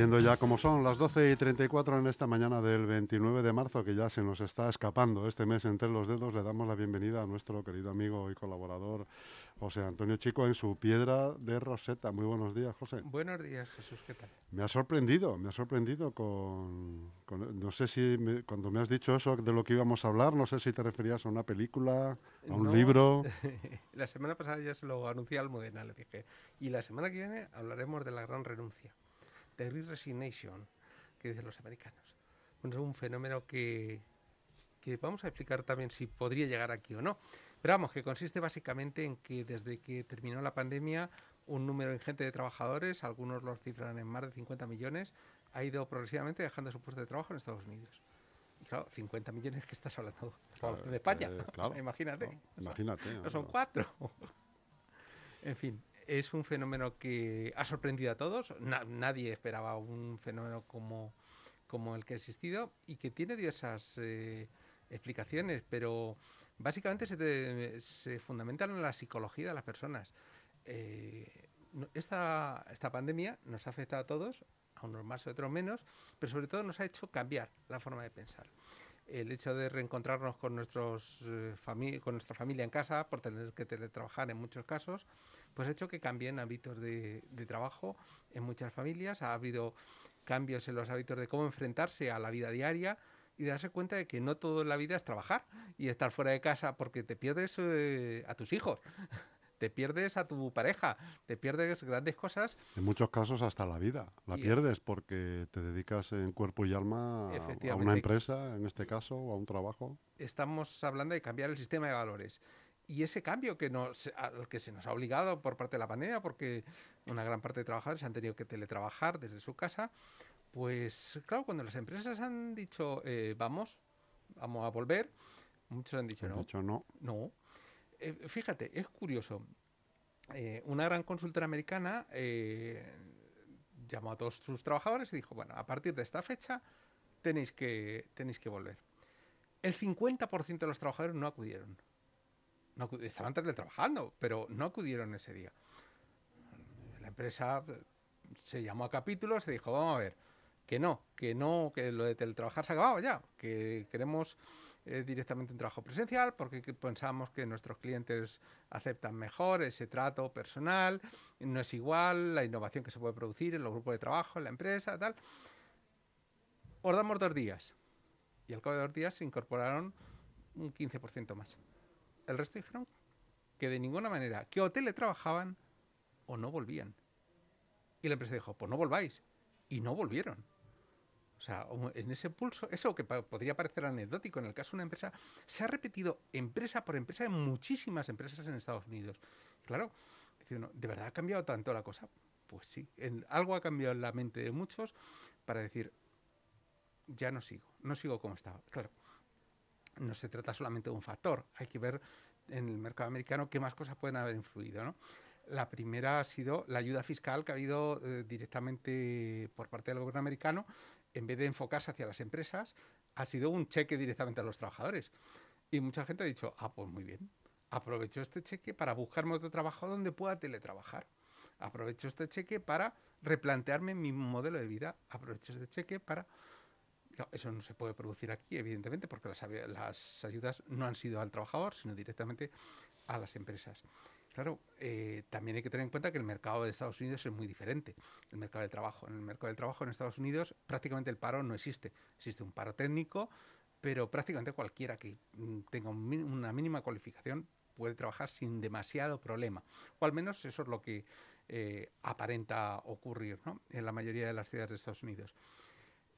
Siendo ya como son las 12 y 34 en esta mañana del 29 de marzo, que ya se nos está escapando este mes entre los dedos, le damos la bienvenida a nuestro querido amigo y colaborador José Antonio Chico en su piedra de Roseta. Muy buenos días, José. Buenos días, Jesús, ¿qué tal? Me ha sorprendido, me ha sorprendido con, no sé si cuando me has dicho eso de lo que íbamos a hablar, no sé si te referías a una película, a un libro. la semana pasada ya se lo anuncié al Modena, le dije, y la semana que viene hablaremos de la gran renuncia, The Great Resignation, que dicen los americanos. Bueno, es un fenómeno que, que vamos a explicar también si podría llegar aquí o no. Pero vamos, que consiste básicamente en que desde que terminó la pandemia, un número ingente de trabajadores, algunos los cifran en más de 50 millones, ha ido progresivamente dejando su puesto de trabajo en Estados Unidos. Y claro, 50 millones que estás hablando de España. Eh, imagínate. imagínate. No son cuatro. en fin, es un fenómeno que ha sorprendido a todos. nadie esperaba un fenómeno como, como el que ha existido y que tiene diversas eh, explicaciones, pero básicamente se, se, fundamentan en la psicología de las personas. Eh, esta, esta pandemia nos ha afectado a todos, a unos más a otros menos, pero sobre todo nos ha hecho cambiar la forma de pensar. El hecho de reencontrarnos con, nuestros, eh, con nuestra familia en casa, por tener que teletrabajar en muchos casos, pues ha hecho que cambien hábitos de, trabajo en muchas familias. Ha habido cambios en los hábitos de cómo enfrentarse a la vida diaria, y darse cuenta de que no todo en la vida es trabajar y estar fuera de casa porque te pierdes eh, a tus hijos. Te pierdes a tu pareja, te pierdes grandes cosas. En muchos casos hasta la vida. La pierdes porque te dedicas en cuerpo y alma a una empresa, en este caso, o a un trabajo. Estamos hablando de cambiar el sistema de valores y ese cambio que nos, al que se nos ha obligado por parte de la pandemia, porque una gran parte de trabajadores han tenido que teletrabajar desde su casa, pues claro, cuando las empresas han dicho eh, vamos, vamos a volver, muchos han dicho no. no. No. Eh, fíjate, es curioso. Eh, una gran consultora americana llamó a todos sus trabajadores y dijo, bueno, a partir de esta fecha tenéis que, tenéis que volver. El 50% de los trabajadores no acudieron. No estaban trabajando, pero no acudieron ese día. La empresa se llamó a capítulos y dijo, vamos a ver, que no, que no, que lo de teletrabajar se ha acabado ya, que queremos eh, directamente un trabajo presencial porque pensamos que nuestros clientes aceptan mejor ese trato personal, no es igual la innovación que se puede producir en los grupos de trabajo, en la empresa, tal. Os damos dos días. Y al cabo de dos días se incorporaron un 15% más. El resto dijeron que de ninguna manera, que o teletrabajaban o no volvían. Y la empresa dijo, pues no volváis. Y no volvieron. O sea, en ese pulso, eso que podría parecer anecdótico en el caso de una empresa, se ha repetido empresa por empresa en muchísimas empresas en Estados Unidos. Claro, ¿de verdad ha cambiado tanto la cosa? Pues sí, algo ha cambiado en la mente de muchos para decir, ya no sigo, no sigo como estaba. Claro, no se trata solamente de un factor, hay que ver en el mercado americano qué más cosas pueden haber influido, ¿no? La primera ha sido la ayuda fiscal que ha habido eh, directamente por parte del gobierno americano en vez de enfocarse hacia las empresas, ha sido un cheque directamente a los trabajadores. Y mucha gente ha dicho, ah, pues muy bien, aprovecho este cheque para buscarme otro trabajo donde pueda teletrabajar. Aprovecho este cheque para replantearme mi modelo de vida. Aprovecho este cheque para... eso no se puede producir aquí, evidentemente, porque las, ayudas no han sido al trabajador, sino directamente a las empresas. Claro, eh, también hay que tener en cuenta que el mercado de Estados Unidos es muy diferente. El mercado del trabajo. En el mercado del trabajo en Estados Unidos prácticamente el paro no existe. Existe un paro técnico, pero prácticamente cualquiera que mm, tenga una mínima cualificación puede trabajar sin demasiado problema. O al menos eso es lo que eh, aparenta ocurrir en la mayoría de las ciudades de Estados Unidos.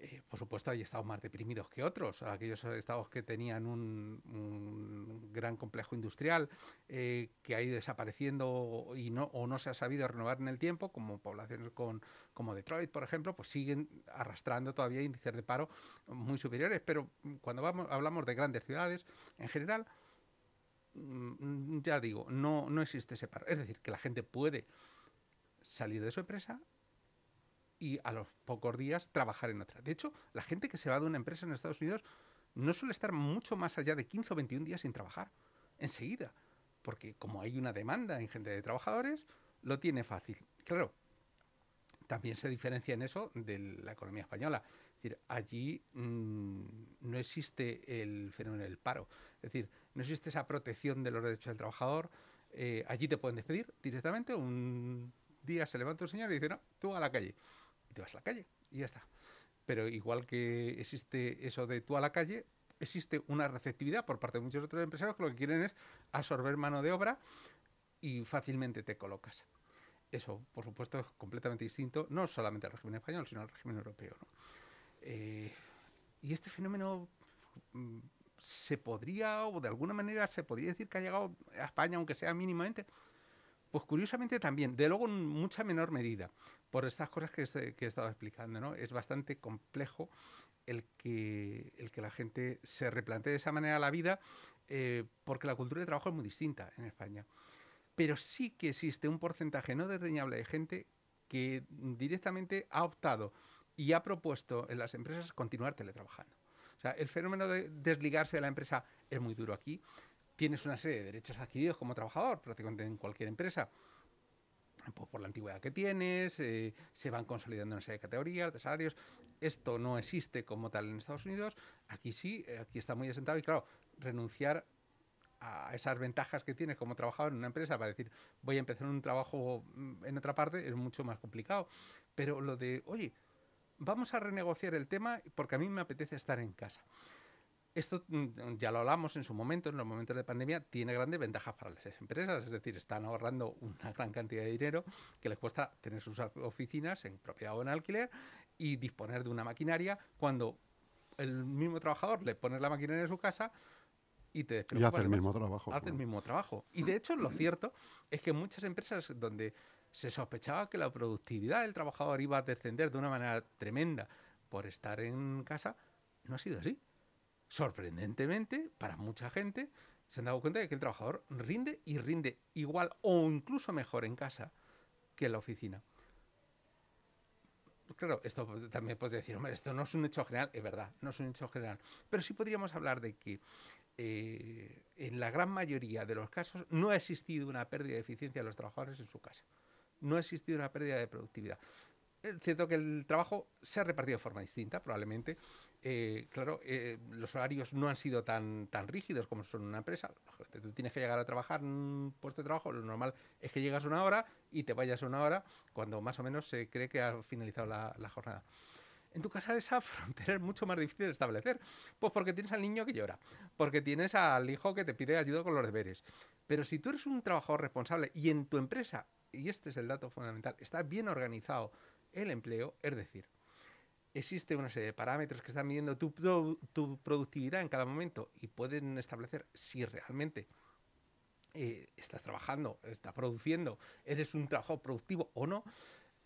Eh, por supuesto, hay estados más deprimidos que otros. Aquellos estados que tenían un, gran complejo industrial eh, que ha ido desapareciendo y no, o no se ha sabido renovar en el tiempo, como poblaciones con, como Detroit, por ejemplo, pues siguen arrastrando todavía índices de paro muy superiores. Pero cuando vamos, hablamos de grandes ciudades, en general, mm, ya digo, no, no existe ese paro. Es decir, que la gente puede salir de su empresa y a los pocos días trabajar en otra. De hecho, la gente que se va de una empresa en Estados Unidos no suele estar mucho más allá de 15 o 21 días sin trabajar, enseguida, porque como hay una demanda ingente de trabajadores, lo tiene fácil. Claro, también se diferencia en eso de la economía española. Es decir, allí mm, no existe el fenómeno del paro. Es decir, no existe esa protección de los derechos del trabajador. Eh, allí te pueden despedir directamente. Un día se levanta un señor y dice, no, tú a la calle. Te vas a la calle y ya está. Pero igual que existe eso de tú a la calle, existe una receptividad por parte de muchos otros empresarios que lo que quieren es absorber mano de obra y fácilmente te colocas. Eso, por supuesto, es completamente distinto, no solamente al régimen español, sino al régimen europeo. Eh, y este fenómeno mm, se podría, o de alguna manera se podría decir que ha llegado a España, aunque sea mínimamente, pues curiosamente también, de luego en mucha menor medida, por estas cosas que, he estado explicando, ¿no? Es bastante complejo el que, el que la gente se replantee de esa manera la vida, eh, porque la cultura de trabajo es muy distinta en España. Pero sí que existe un porcentaje no desdeñable de gente que directamente ha optado y ha propuesto en las empresas continuar teletrabajando. O sea, el fenómeno de desligarse de la empresa es muy duro aquí tienes una serie de derechos adquiridos como trabajador, prácticamente en cualquier empresa, pues por la antigüedad que tienes, eh, se van consolidando una serie de categorías, de salarios. Esto no existe como tal en Estados Unidos. Aquí sí, eh, aquí está muy asentado y claro, renunciar a esas ventajas que tienes como trabajador en una empresa para decir voy a empezar un trabajo mm, en otra parte es mucho más complicado. Pero lo de, oye, vamos a renegociar el tema porque a mí me apetece estar en casa. Esto mm, ya lo hablamos en su momento, en los momentos de pandemia, tiene grandes ventajas para las empresas, es decir, están ahorrando una gran cantidad de dinero que les cuesta tener sus oficinas en propiedad o en alquiler y disponer de una maquinaria cuando el mismo trabajador le pone la maquinaria en su casa y te y hace el mismo trabajo. Hace el mismo trabajo. Y de hecho, lo cierto es que muchas empresas donde se sospechaba que la productividad del trabajador iba a descender de una manera tremenda por estar en casa, no ha sido así sorprendentemente, para mucha gente, se han dado cuenta de que el trabajador rinde y rinde igual o incluso mejor en casa que en la oficina. Claro, esto también puede decir, hombre, esto no es un hecho general, es verdad, no es un hecho general, pero sí podríamos hablar de que eh, en la gran mayoría de los casos no ha existido una pérdida de eficiencia de los trabajadores en su casa, no ha existido una pérdida de productividad. Es cierto que el trabajo se ha repartido de forma distinta, probablemente, eh, claro, eh, los horarios no han sido tan, tan rígidos como son una empresa. Tú tienes que llegar a trabajar en un puesto de trabajo, lo normal es que llegas una hora y te vayas una hora cuando más o menos se cree que ha finalizado la, jornada. En tu casa esa frontera es mucho más difícil de establecer. Pues porque tienes al niño que llora, porque tienes al hijo que te pide ayuda con los deberes. Pero si tú eres un trabajador responsable y en tu empresa, y este es el dato fundamental, está bien organizado el empleo, es decir, existe una serie de parámetros que están midiendo tu, productividad en cada momento y pueden establecer si realmente eh, estás trabajando, estás produciendo, eres un trabajo productivo o no,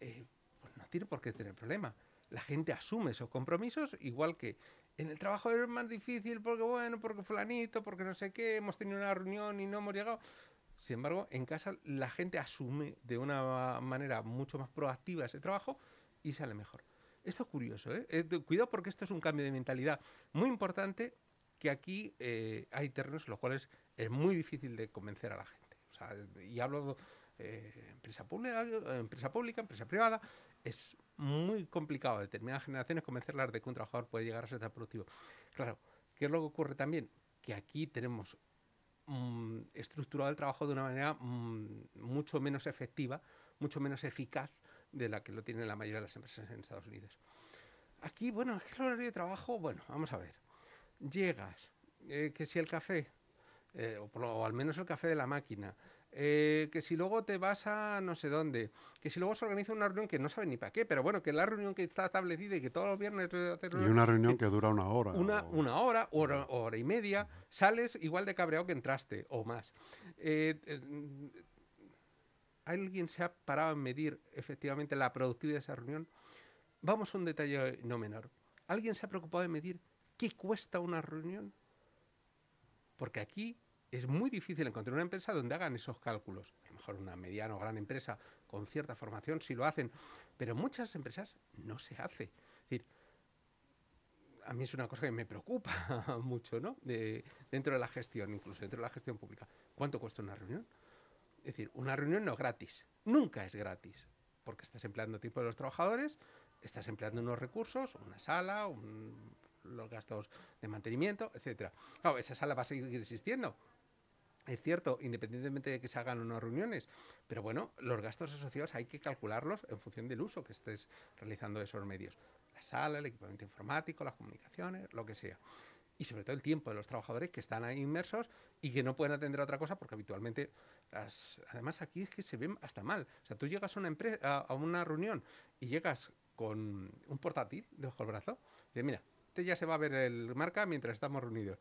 eh, pues no tiene por qué tener problema. La gente asume esos compromisos, igual que en el trabajo es más difícil porque, bueno, porque fulanito, porque no sé qué, hemos tenido una reunión y no hemos llegado. Sin embargo, en casa la gente asume de una manera mucho más proactiva ese trabajo y sale mejor. Esto es curioso, ¿eh? ¿eh? Cuidado porque esto es un cambio de mentalidad muy importante que aquí eh, hay terrenos en los cuales es muy difícil de convencer a la gente. O sea, y hablo de empresa, pública, empresa pública, empresa privada, es muy complicado a determinadas generaciones convencerlas de que un trabajador puede llegar a ser tan productivo. Claro, ¿qué es lo que ocurre también? Que aquí tenemos mm, estructurado el trabajo de una manera mm, mucho menos efectiva, mucho menos eficaz de la que lo tienen la mayoría de las empresas en Estados Unidos. Aquí, bueno, el horario de trabajo, bueno, vamos a ver. Llegas, eh, que si el café, eh, o, al menos el café de la máquina, eh, que si luego te vas a no sé dónde, que si luego se organiza una reunión que no sabe ni para qué, pero bueno, que la reunión que está establecida y que todos los viernes... Y una reunión que dura una hora. Una, una hora, hora, hora y media, sales igual de cabreado que entraste, o más. ¿Alguien se ha parado en medir efectivamente la productividad de esa reunión? Vamos a un detalle no menor. ¿Alguien se ha preocupado de medir qué cuesta una reunión? Porque aquí es muy difícil encontrar una empresa donde hagan esos cálculos. A lo mejor una mediana o gran empresa con cierta formación sí lo hacen, pero muchas empresas no se hace. Es decir, a mí es una cosa que me preocupa mucho, ¿no? dentro de la gestión, incluso dentro de la gestión pública. ¿Cuánto cuesta una reunión? Es decir, una reunión no es gratis, nunca es gratis. porque estás empleando tiempo de los trabajadores, estás empleando unos recursos, una sala, los gastos de mantenimiento, etcétera. Claro, esa sala va a seguir existiendo. Es cierto, independientemente de que se hagan unas reuniones, pero bueno, los gastos asociados hay que calcularlos en función del uso que estés realizando esos medios. La sala, el equipamiento informático, las comunicaciones, lo que sea y sobre todo el tiempo de los trabajadores que están ahí inmersos y que no pueden atender a otra cosa porque habitualmente las, además aquí es que se ven hasta mal. O sea, tú llegas a una empresa a, una reunión y llegas con un portátil debajo del brazo, y mira, este ya se va a ver el marca mientras estamos reunidos.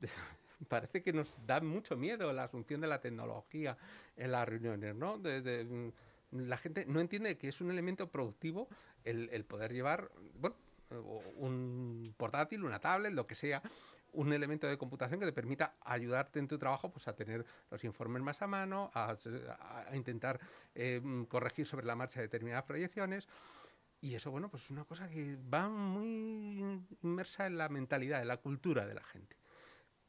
Parece que nos da mucho miedo la asunción de la tecnología en las reuniones, ¿no? Mm, la gente no entiende que es un elemento productivo el, el poder llevar, bueno, un portátil, una tablet, lo que sea, un elemento de computación que te permita ayudarte en tu trabajo pues, a tener los informes más a mano, a, intentar eh, corregir sobre la marcha determinadas proyecciones. Y eso, bueno, pues es una cosa que va muy inmersa en la mentalidad, en la cultura de la gente.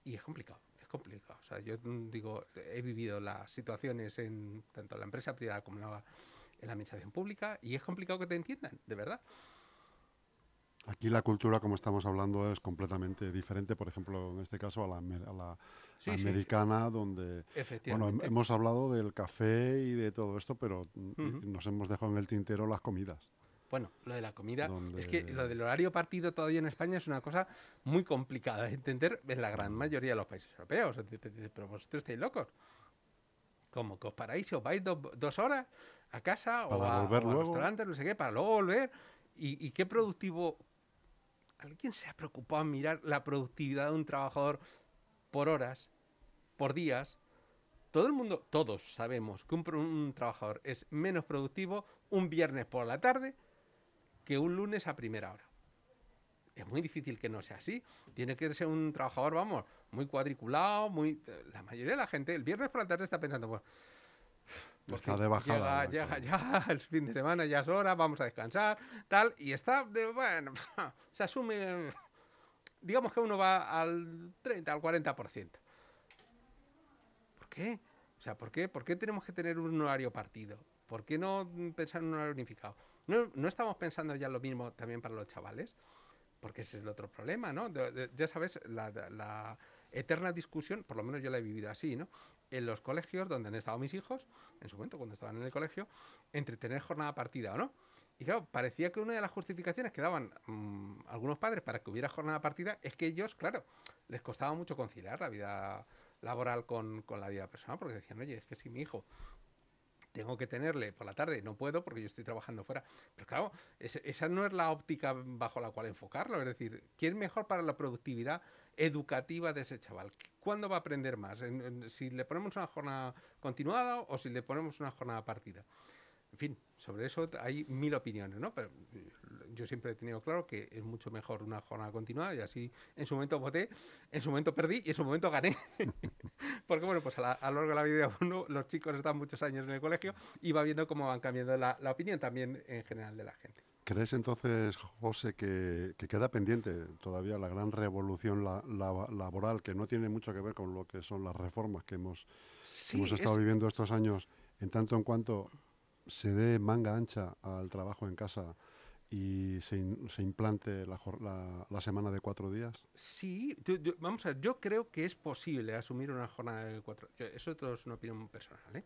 Y es complicado, es complicado. O sea, yo digo, he vivido las situaciones en tanto la empresa privada como la, en la administración pública y es complicado que te entiendan, de verdad. Aquí la cultura, como estamos hablando, es completamente diferente, por ejemplo, en este caso a la, americana, donde bueno, hemos hablado del café y de todo esto, pero nos hemos dejado en el tintero las comidas. Bueno, lo de la comida, es que lo del horario partido todavía en España es una cosa muy complicada de entender en la gran mayoría de los países europeos. Pero vosotros estáis locos. ¿Cómo que os paráis y os vais dos horas a casa o a, o restaurante, no sé qué, para luego volver? ¿Y, ¿Y, qué productivo ¿Alguien se ha preocupado en mirar la productividad de un trabajador por horas, por días? Todo el mundo, todos sabemos que un, trabajador es menos productivo un viernes por la tarde que un lunes a primera hora. Es muy difícil que no sea así. Tiene que ser un trabajador, vamos, muy cuadriculado, muy... La mayoría de la gente el viernes por la tarde está pensando, bueno, está de bajada. Llega, ya el fin de semana, ya es hora, vamos a descansar, tal, y está, de, bueno, se asume, digamos que uno va al 30, al 40%. ¿Por qué? O sea, ¿por qué, ¿por qué tenemos que tener un horario partido? ¿Por qué no pensar en un horario unificado? ¿No, no estamos pensando ya lo mismo también para los chavales? Porque ese es el otro problema, ¿no? ya sabes, la, la eterna discusión, por lo menos yo la he vivido así, ¿no? En los colegios donde han estado mis hijos, en su momento cuando estaban en el colegio, entre tener jornada partida o no. Y claro, parecía que una de las justificaciones que daban mm, algunos padres para que hubiera jornada partida es que ellos, claro, les costaba mucho conciliar la vida laboral con, con la vida personal, porque decían, oye, es que si mi hijo tengo que tenerle por la tarde, no puedo porque yo estoy trabajando fuera. Pero claro, esa no es la óptica bajo la cual enfocarlo. Es decir, ¿quién es mejor para la productividad educativa de ese chaval? ¿Cuándo va a aprender más? si le ponemos una jornada continuada o si le ponemos una jornada partida. En fin, sobre eso hay mil opiniones, ¿no? Pero yo siempre he tenido claro que es mucho mejor una jornada continuada y así en su momento voté, en su momento perdí y en su momento gané. Porque bueno, pues a, lo largo de la vida uno, los chicos están muchos años en el colegio y va viendo cómo van cambiando la, opinión también en general de la gente. ¿Crees entonces, José, que, queda pendiente todavía la gran revolución laboral que no tiene mucho que ver con lo que son las reformas que hemos, hemos estado viviendo estos años, en tanto en cuanto se dé manga ancha al trabajo en casa y se, se implante la, la, semana de cuatro días? Sí, vamos a ver, yo creo que es posible asumir una jornada de cuatro días. Eso es una opinión personal. ¿eh?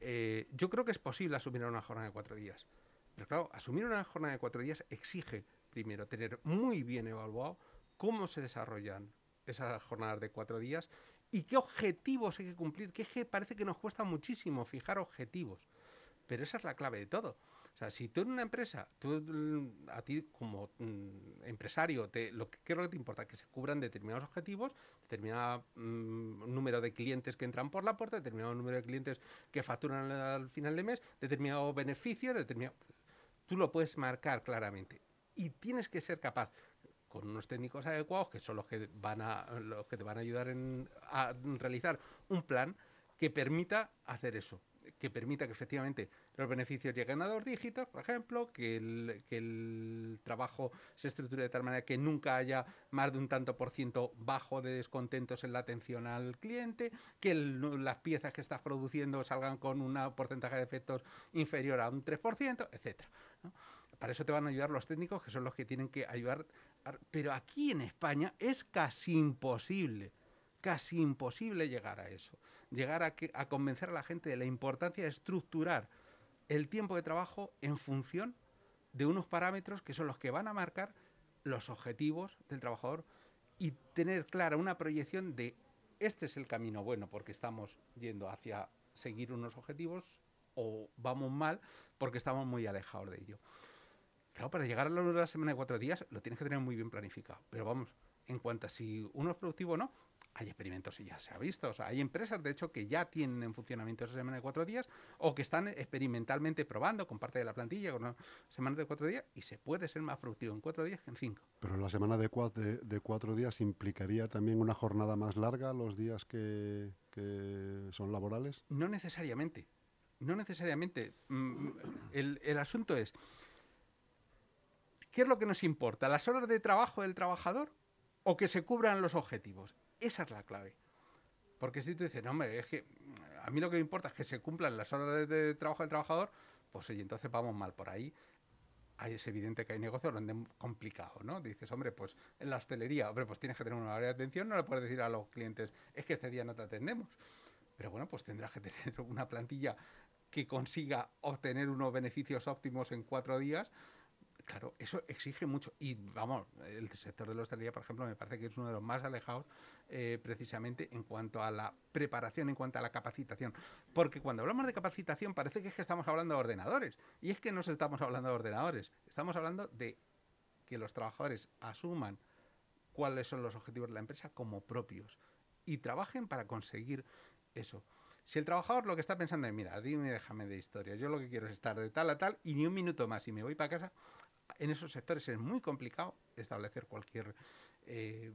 ¿eh? yo creo que es posible asumir una jornada de cuatro días. Pero claro, asumir una jornada de cuatro días exige, primero, tener muy bien evaluado cómo se desarrollan esas jornadas de cuatro días y qué objetivos hay que cumplir, que parece que nos cuesta muchísimo fijar objetivos. Pero esa es la clave de todo. O sea, si tú en una empresa, tú, mm, a ti como mm, empresario, te, lo que, ¿qué es lo que te importa? Que se cubran determinados objetivos, determinado mm, número de clientes que entran por la puerta, determinado número de clientes que facturan al final de mes, determinado beneficio, determinado... Tú lo puedes marcar claramente. Y tienes que ser capaz con unos técnicos adecuados, que son los que van a los que te van a ayudar a realizar un plan que permita hacer eso que permita que efectivamente los beneficios lleguen a dos dígitos, por ejemplo, que el, que el trabajo se estructure de tal manera que nunca haya más de un tanto por ciento bajo de descontentos en la atención al cliente, que las piezas que estás produciendo salgan con un porcentaje de efectos inferior a un 3%, etcétera. Para eso te van a ayudar los técnicos, que son los que tienen que ayudar. Pero aquí en España es casi imposible casi imposible llegar a eso, llegar a, a convencer a la gente de la importancia de estructurar el tiempo de trabajo en función de unos parámetros que son los que van a marcar los objetivos del trabajador y tener clara una proyección de este es el camino bueno porque estamos yendo hacia seguir unos objetivos o vamos mal porque estamos muy alejados de ello. Claro, para llegar a la semana de cuatro días lo tienes que tener muy bien planificado. Pero vamos, en cuanto a si uno es productivo o no, hay experimentos y ya se ha visto. O sea, hay empresas, de hecho, que ya tienen en funcionamiento esa semana de cuatro días o que están experimentalmente probando con parte de la plantilla con una semana de cuatro días y se puede ser más productivo en cuatro días que en cinco. Pero la semana de, cuatro, de, cuatro días implicaría también una jornada más larga los días que, son laborales? No necesariamente. No necesariamente. Mm, el, el asunto es, ¿qué es lo que nos importa? ¿Las horas de trabajo del trabajador o que se cubran los objetivos? Esa es la clave. Porque si tú dices, no, hombre, es que a mí lo que me importa es que se cumplan las horas de, trabajo del trabajador, pues oye, entonces vamos mal por ahí. Ahí es evidente que hay negocios donde es complicado, ¿no? Dices, hombre, pues en la hostelería, hombre, pues tienes que tener una área de atención, no le puedes decir a los clientes, es que este día no te atendemos. Pero bueno, pues tendrás que tener una plantilla que consiga obtener unos beneficios óptimos en cuatro días Claro, eso exige mucho. Y vamos, el sector de la hostelería, por ejemplo, me parece que es uno de los más alejados eh, precisamente en cuanto a la preparación, en cuanto a la capacitación. Porque cuando hablamos de capacitación parece que es que estamos hablando de ordenadores. Y es que no estamos hablando de ordenadores. Estamos hablando de que los trabajadores asuman cuáles son los objetivos de la empresa como propios y trabajen para conseguir eso. Si el trabajador lo que está pensando es, mira, dime, déjame de historia, yo lo que quiero es estar de tal a tal y ni un minuto más y me voy para casa, en esos sectores es muy complicado establecer cualquier, eh,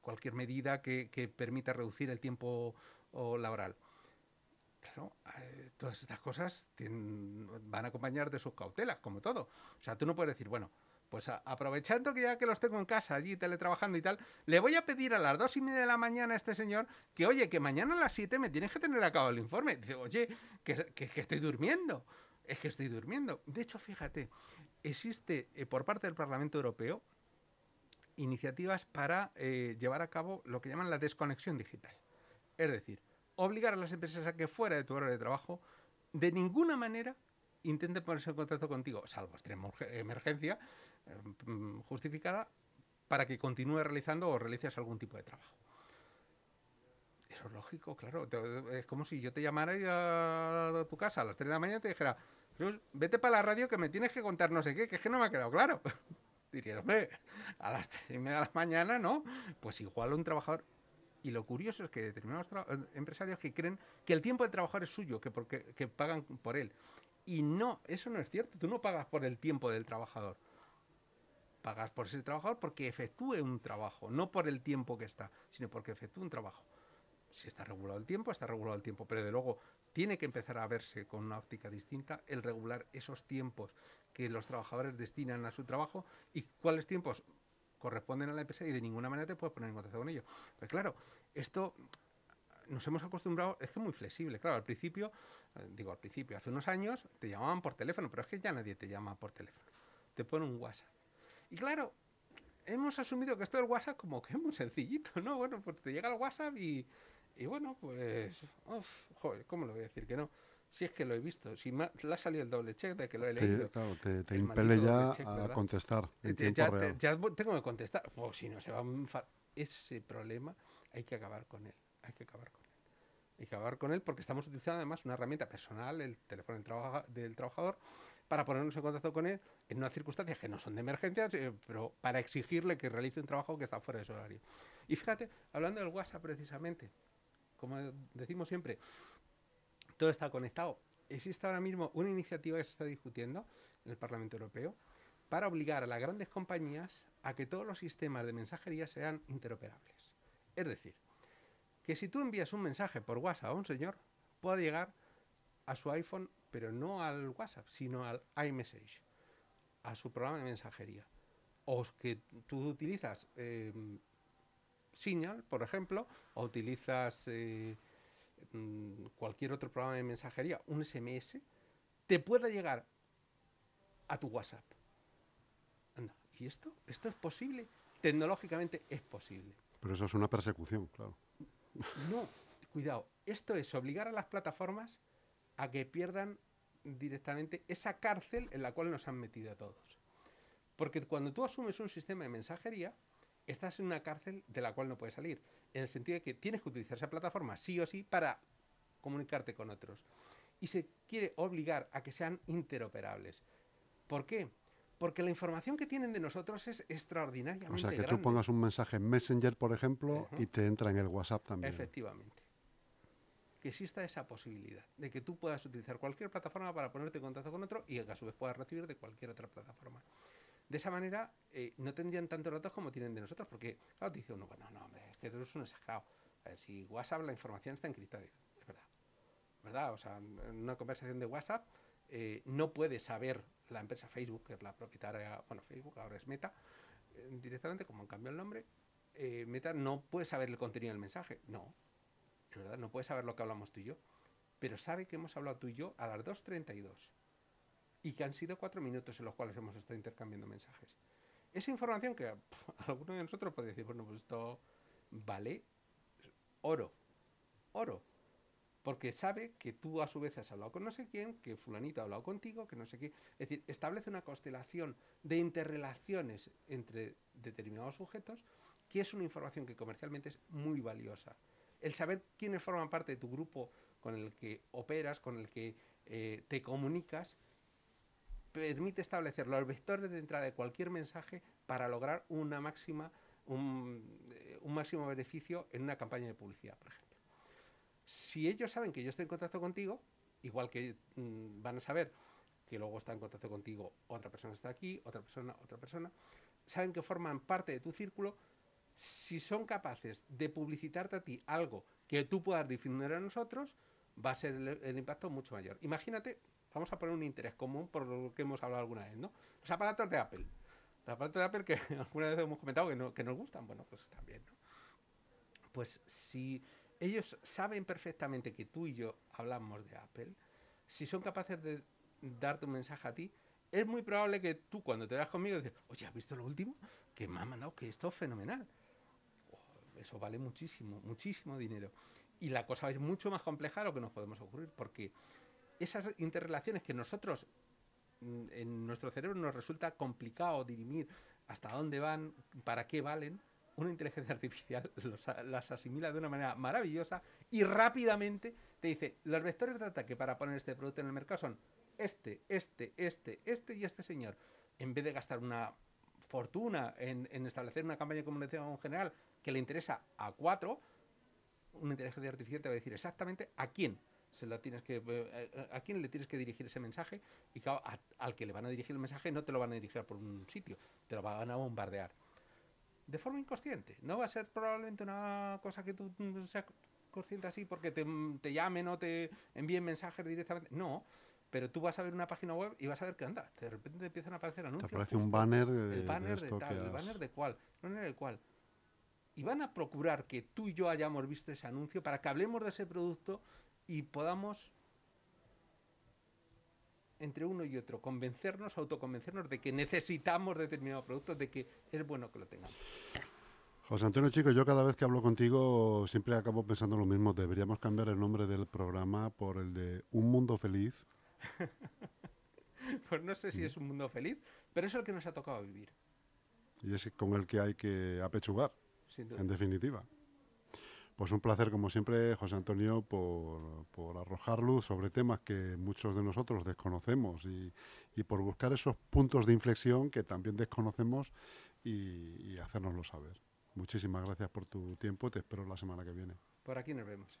cualquier medida que, permita reducir el tiempo laboral. Claro, eh, todas estas cosas van a acompañar de sus cautelas, como todo. O sea, tú no puedes decir, bueno, pues aprovechando que ya que los tengo en casa, allí teletrabajando y tal, le voy a pedir a las dos y media de la mañana a este señor que, oye, que mañana a las siete me tienes que tener acabado el informe. Dice, oye, que, que, que estoy durmiendo. Es que estoy durmiendo. De hecho, fíjate, existe eh, por parte del Parlamento Europeo iniciativas para eh, llevar a cabo lo que llaman la desconexión digital. Es decir, obligar a las empresas a que fuera de tu hora de trabajo, de ninguna manera intenten ponerse en contacto contigo, salvo extrema emergencia mm, justificada, para que continúe realizando o realices algún tipo de trabajo. Eso es lógico, claro. Es como si yo te llamara a tu casa a las 3 de la mañana y te dijera, vete para la radio que me tienes que contar no sé qué, que es que no me ha quedado claro. Diría, hombre, a las tres y media de la mañana, ¿no? Pues igual un trabajador. Y lo curioso es que determinados empresarios que creen que el tiempo de trabajar es suyo, que, porque, que pagan por él. Y no, eso no es cierto. Tú no pagas por el tiempo del trabajador. Pagas por ese trabajador porque efectúe un trabajo, no por el tiempo que está, sino porque efectúe un trabajo. Si está regulado el tiempo, está regulado el tiempo, pero de luego tiene que empezar a verse con una óptica distinta el regular esos tiempos que los trabajadores destinan a su trabajo y cuáles tiempos corresponden a la empresa y de ninguna manera te puedes poner en contacto con ellos. Pues claro, esto nos hemos acostumbrado, es que es muy flexible. Claro, al principio, eh, digo al principio, hace unos años te llamaban por teléfono, pero es que ya nadie te llama por teléfono. Te pone un WhatsApp. Y claro, hemos asumido que esto del WhatsApp como que es muy sencillito, ¿no? Bueno, pues te llega el WhatsApp y y bueno, pues, joder, ¿cómo lo voy a decir que no? Si es que lo he visto, si me ha, salido el doble check de que lo he leído. claro, te, impele ya a contestar en tiempo ya, tengo que contestar. O si no se va a ese problema hay que acabar con él. Hay que acabar con él. Hay que acabar con él porque estamos utilizando además una herramienta personal, el teléfono del, del trabajador, para ponernos en contacto con él en unas circunstancias que no son de emergencia, eh, pero para exigirle que realice un trabajo que está fuera de su horario. Y fíjate, hablando del WhatsApp precisamente, como decimos siempre, todo está conectado. Existe ahora mismo una iniciativa que se está discutiendo en el Parlamento Europeo para obligar a las grandes compañías a que todos los sistemas de mensajería sean interoperables. Es decir, que si tú envías un mensaje por WhatsApp a un señor, pueda llegar a su iPhone, pero no al WhatsApp, sino al iMessage, a su programa de mensajería. O que tú utilizas eh, Signal, por ejemplo, o utilizas eh, mm, cualquier otro programa de mensajería, un SMS, te pueda llegar a tu WhatsApp. Anda, ¿y esto? ¿Esto es posible? Tecnológicamente es posible. Pero eso es una persecución, claro. No, cuidado. Esto es obligar a las plataformas a que pierdan directamente esa cárcel en la cual nos han metido a todos. Porque cuando tú asumes un sistema de mensajería, estás en una cárcel de la cual no puedes salir. En el sentido de que tienes que utilizar esa plataforma sí o sí para comunicarte con otros. Y se quiere obligar a que sean interoperables. ¿Por qué? Porque la información que tienen de nosotros es extraordinariamente O sea, que grande. tú pongas un mensaje en Messenger, por ejemplo, y te entra en el WhatsApp también. Efectivamente. Que exista esa posibilidad de que tú puedas utilizar cualquier plataforma para ponerte en contacto con otro y que a su vez puedas recibir de cualquier otra plataforma. De esa manera eh, no tendrían tantos datos como tienen de nosotros, porque claro, te dice uno, bueno, no, hombre, es que eres un exagerado. A ver, si WhatsApp la información está encriptada, es verdad. ¿Verdad? O sea, en una conversación de WhatsApp eh, no puede saber la empresa Facebook, que es la propietaria, bueno, Facebook ahora es Meta, eh, directamente, como han cambiado el nombre, Meta no puede saber el contenido del mensaje. No, es verdad, no puede saber lo que hablamos tú y yo, pero sabe que hemos hablado tú y yo a las 2.32 y que han sido cuatro minutos en los cuales hemos estado intercambiando mensajes. Esa información que alguno de nosotros puede decir, bueno, pues esto vale oro, oro, porque sabe que tú a su vez has hablado con no sé quién, que fulanito ha hablado contigo, que no sé qué. Es decir, establece una constelación de interrelaciones entre determinados sujetos, que es una información que comercialmente es muy valiosa. El saber quiénes forman parte de tu grupo con el que operas, con el que eh, te comunicas, permite establecer los vectores de entrada de cualquier mensaje para lograr una máxima, un, eh, un máximo beneficio en una campaña de publicidad, por ejemplo. Si ellos saben que yo estoy en contacto contigo, igual que mm, van a saber que luego está en contacto contigo otra persona está aquí, otra persona, otra persona, saben que forman parte de tu círculo, si son capaces de publicitarte a ti algo que tú puedas difundir a nosotros, va a ser el impacto mucho mayor. Imagínate, vamos a poner un interés común por lo que hemos hablado alguna vez, ¿no? Los aparatos de Apple. Los aparatos de Apple que alguna vez hemos comentado que, no, que nos gustan, bueno, pues también, ¿no? Pues si ellos saben perfectamente que tú y yo hablamos de Apple, si son capaces de darte un mensaje a ti, es muy probable que tú cuando te veas conmigo dices, oye, ¿has visto lo último? Que me han mandado que esto es fenomenal. Oh, eso vale muchísimo, muchísimo dinero. Y la cosa es mucho más compleja de lo que nos podemos ocurrir, porque esas interrelaciones que nosotros mm, en nuestro cerebro nos resulta complicado dirimir hasta dónde van, para qué valen, una inteligencia artificial las asimila de una manera maravillosa y rápidamente te dice, los vectores de ataque para poner este producto en el mercado son este, este, este, este y este señor. En vez de gastar una fortuna en, en establecer una campaña de comunicación general que le interesa a cuatro, una inteligencia artificial te va a decir exactamente a quién se lo tienes que eh, a quién le tienes que dirigir ese mensaje y claro, a- al que le van a dirigir el mensaje no te lo van a dirigir por un sitio, te lo van a bombardear de forma inconsciente. No va a ser probablemente una cosa que tú mm, seas consciente así porque te, mm, te llamen o te envíen mensajes directamente. No, pero tú vas a ver una página web y vas a ver que anda. De repente te empiezan a aparecer Te anuncios. aparece un banner de, el banner de, esto tal, el has- banner de cuál, el banner de cuál. Y van a procurar que tú y yo hayamos visto ese anuncio para que hablemos de ese producto y podamos entre uno y otro convencernos, autoconvencernos de que necesitamos determinado producto, de que es bueno que lo tengamos. José Antonio Chico, yo cada vez que hablo contigo siempre acabo pensando lo mismo. Deberíamos cambiar el nombre del programa por el de Un Mundo Feliz. Pues no sé si es un mundo feliz, pero es el que nos ha tocado vivir, Y es con el que hay que apechugar, en definitiva. Pues un placer, como siempre, José Antonio, por, por arrojar luz sobre temas que muchos de nosotros desconocemos y, y por buscar esos puntos de inflexión que también desconocemos y, y hacérnoslo saber. Muchísimas gracias por tu tiempo. Te espero la semana que viene. Por aquí nos vemos.